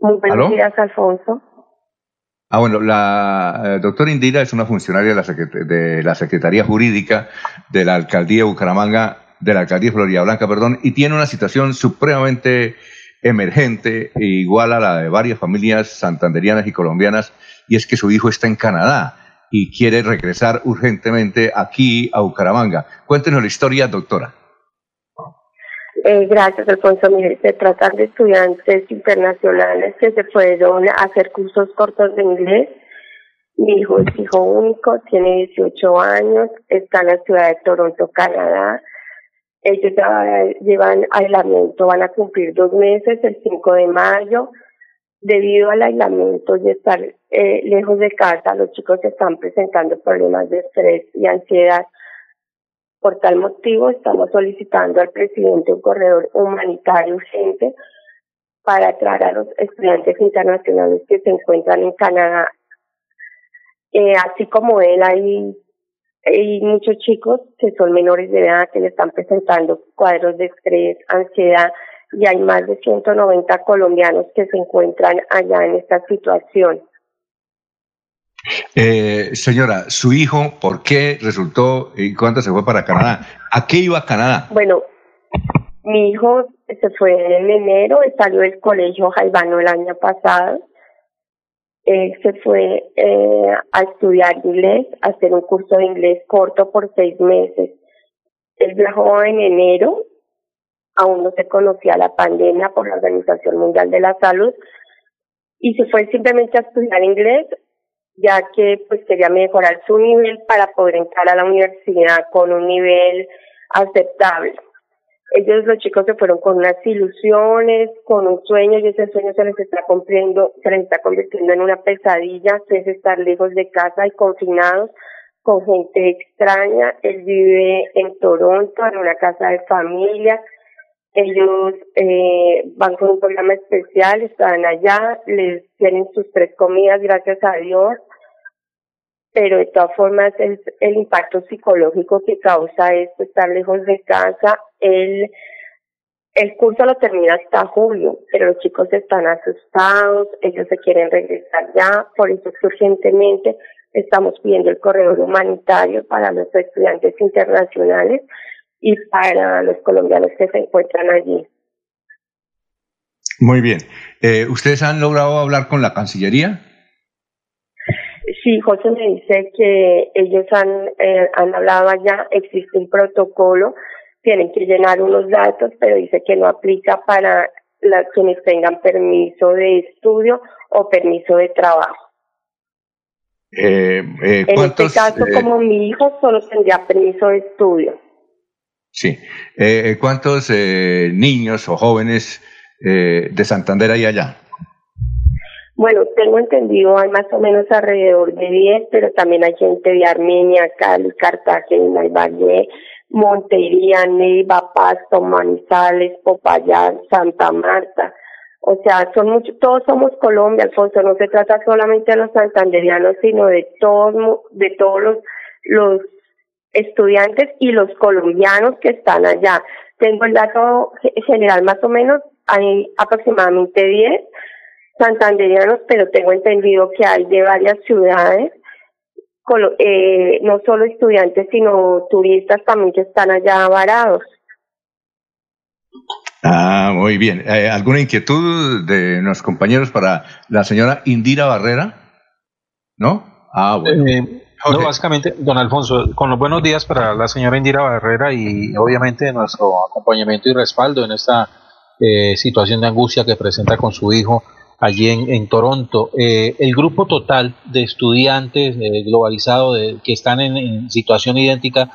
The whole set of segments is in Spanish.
Muy buenos días, Alfonso. Ah, bueno, la eh, doctora Indira es una funcionaria de la, de la, Secretaría Jurídica de la Alcaldía de Bucaramanga, de la Alcaldía de Florida Blanca, perdón, y tiene una situación supremamente emergente, igual a la de varias familias santanderianas y colombianas, y es que su hijo está en Canadá y quiere regresar urgentemente aquí a Bucaramanga. Cuéntenos la historia, doctora. Eh, gracias, Alfonso. Mire, se trata de estudiantes internacionales que se fueron a hacer cursos cortos de inglés. Mi hijo es hijo único, tiene 18 años, está en la ciudad de Toronto, Canadá. Ellos ya llevan aislamiento, van a cumplir dos meses, el 5 de mayo. Debido al aislamiento y estar eh, lejos de casa, los chicos están presentando problemas de estrés y ansiedad por tal motivo, estamos solicitando al presidente un corredor humanitario urgente para traer a los estudiantes internacionales que se encuentran en Canadá. Eh, así como él, hay, hay muchos chicos que son menores de edad que le están presentando cuadros de estrés, ansiedad, y hay más de 190 colombianos que se encuentran allá en esta situación. Eh, señora, su hijo, ¿por qué resultó y cuándo se fue para Canadá? ¿A qué iba a Canadá? Bueno, mi hijo se fue en enero, salió del colegio Jaivano el año pasado. Él se fue eh, a estudiar inglés, a hacer un curso de inglés corto por seis meses. Él viajó en enero, aún no se conocía la pandemia por la Organización Mundial de la Salud, y se fue simplemente a estudiar inglés ya que pues quería mejorar su nivel para poder entrar a la universidad con un nivel aceptable. Ellos, los chicos, se fueron con unas ilusiones, con un sueño, y ese sueño se les está cumpliendo, se les está convirtiendo en una pesadilla, que es estar lejos de casa y confinados con gente extraña. Él vive en Toronto, en una casa de familia, ellos eh, van con un programa especial, están allá, les tienen sus tres comidas, gracias a Dios, pero de todas formas el, el impacto psicológico que causa esto, estar lejos de casa, el, el curso lo termina hasta julio, pero los chicos están asustados, ellos se quieren regresar ya, por eso urgentemente estamos pidiendo el corredor humanitario para los estudiantes internacionales y para los colombianos que se encuentran allí. Muy bien. Eh, ¿Ustedes han logrado hablar con la Cancillería? Sí, José me dice que ellos han, eh, han hablado allá, existe un protocolo, tienen que llenar unos datos, pero dice que no aplica para quienes tengan permiso de estudio o permiso de trabajo. Eh, en este caso, como mi hijo solo tendría permiso de estudio. Sí. Eh, ¿Cuántos eh, niños o jóvenes eh, de Santander hay allá? Bueno, tengo entendido, hay más o menos alrededor de 10, pero también hay gente de Armenia, Cali, Cartagena, Valle, Montería, Neiva, Pasto, Manizales, Popayán, Santa Marta. O sea, son muchos, todos somos Colombia, Alfonso. No se trata solamente de los santanderianos, sino de todos, de todos los, los estudiantes y los colombianos que están allá. Tengo el dato general más o menos, hay aproximadamente 10 santanderianos, pero tengo entendido que hay de varias ciudades, eh, no solo estudiantes, sino turistas también que están allá varados. Ah, muy bien. Eh, ¿Alguna inquietud de los compañeros para la señora Indira Barrera? ¿No? Ah, bueno. Eh, no, básicamente, don Alfonso, con los buenos días para la señora Indira Barrera y obviamente nuestro acompañamiento y respaldo en esta eh, situación de angustia que presenta con su hijo allí en, Toronto. Eh, el grupo total de estudiantes eh, globalizado de, que están en, situación idéntica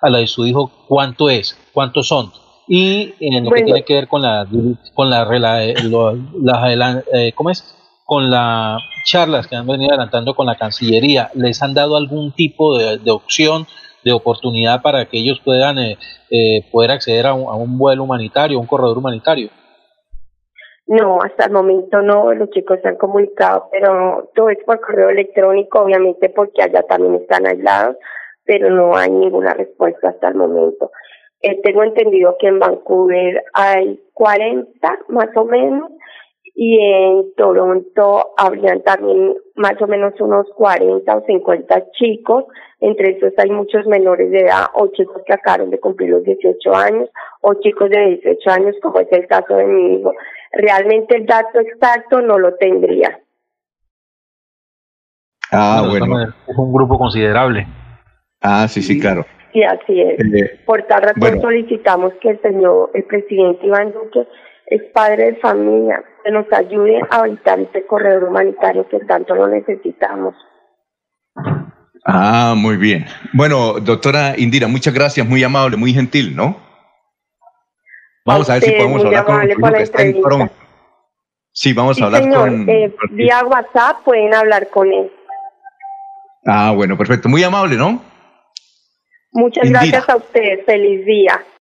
a la de su hijo, ¿cuánto es? ¿Cuántos son? Y en lo que tiene que ver con la, con la, la, ¿cómo es? Con las charlas que han venido adelantando con la Cancillería, ¿les han dado algún tipo de, opción, de oportunidad para que ellos puedan eh, eh, poder acceder a un, vuelo humanitario, a un corredor humanitario? No, hasta el momento no, los chicos se han comunicado, pero todo es por correo electrónico, obviamente porque allá también están aislados, pero no hay ninguna respuesta hasta el momento. Eh, tengo entendido que en Vancouver hay 40 más o menos y en Toronto habrían también más o menos unos 40 o 50 chicos, entre esos hay muchos menores de edad o chicos que acabaron de cumplir los 18 años o chicos de 18 años como es el caso de mi hijo. Realmente el dato exacto no lo tendría. Ah, bueno. Es un grupo considerable. Ah, sí, sí, claro. Sí, así es. Eh, Por tal razón solicitamos que el señor, el presidente Iván Duque, es padre de familia, que nos ayude a evitar este corredor humanitario que tanto lo necesitamos. Ah, muy bien. Bueno, doctora Indira, muchas gracias, muy amable, muy gentil, ¿no? Vamos a, ver si podemos hablar con, está Sí, vamos a hablar con... Eh, vía WhatsApp pueden hablar con él. Ah, bueno, perfecto. Muy amable, ¿no? Muchas gracias a ustedes. Feliz día.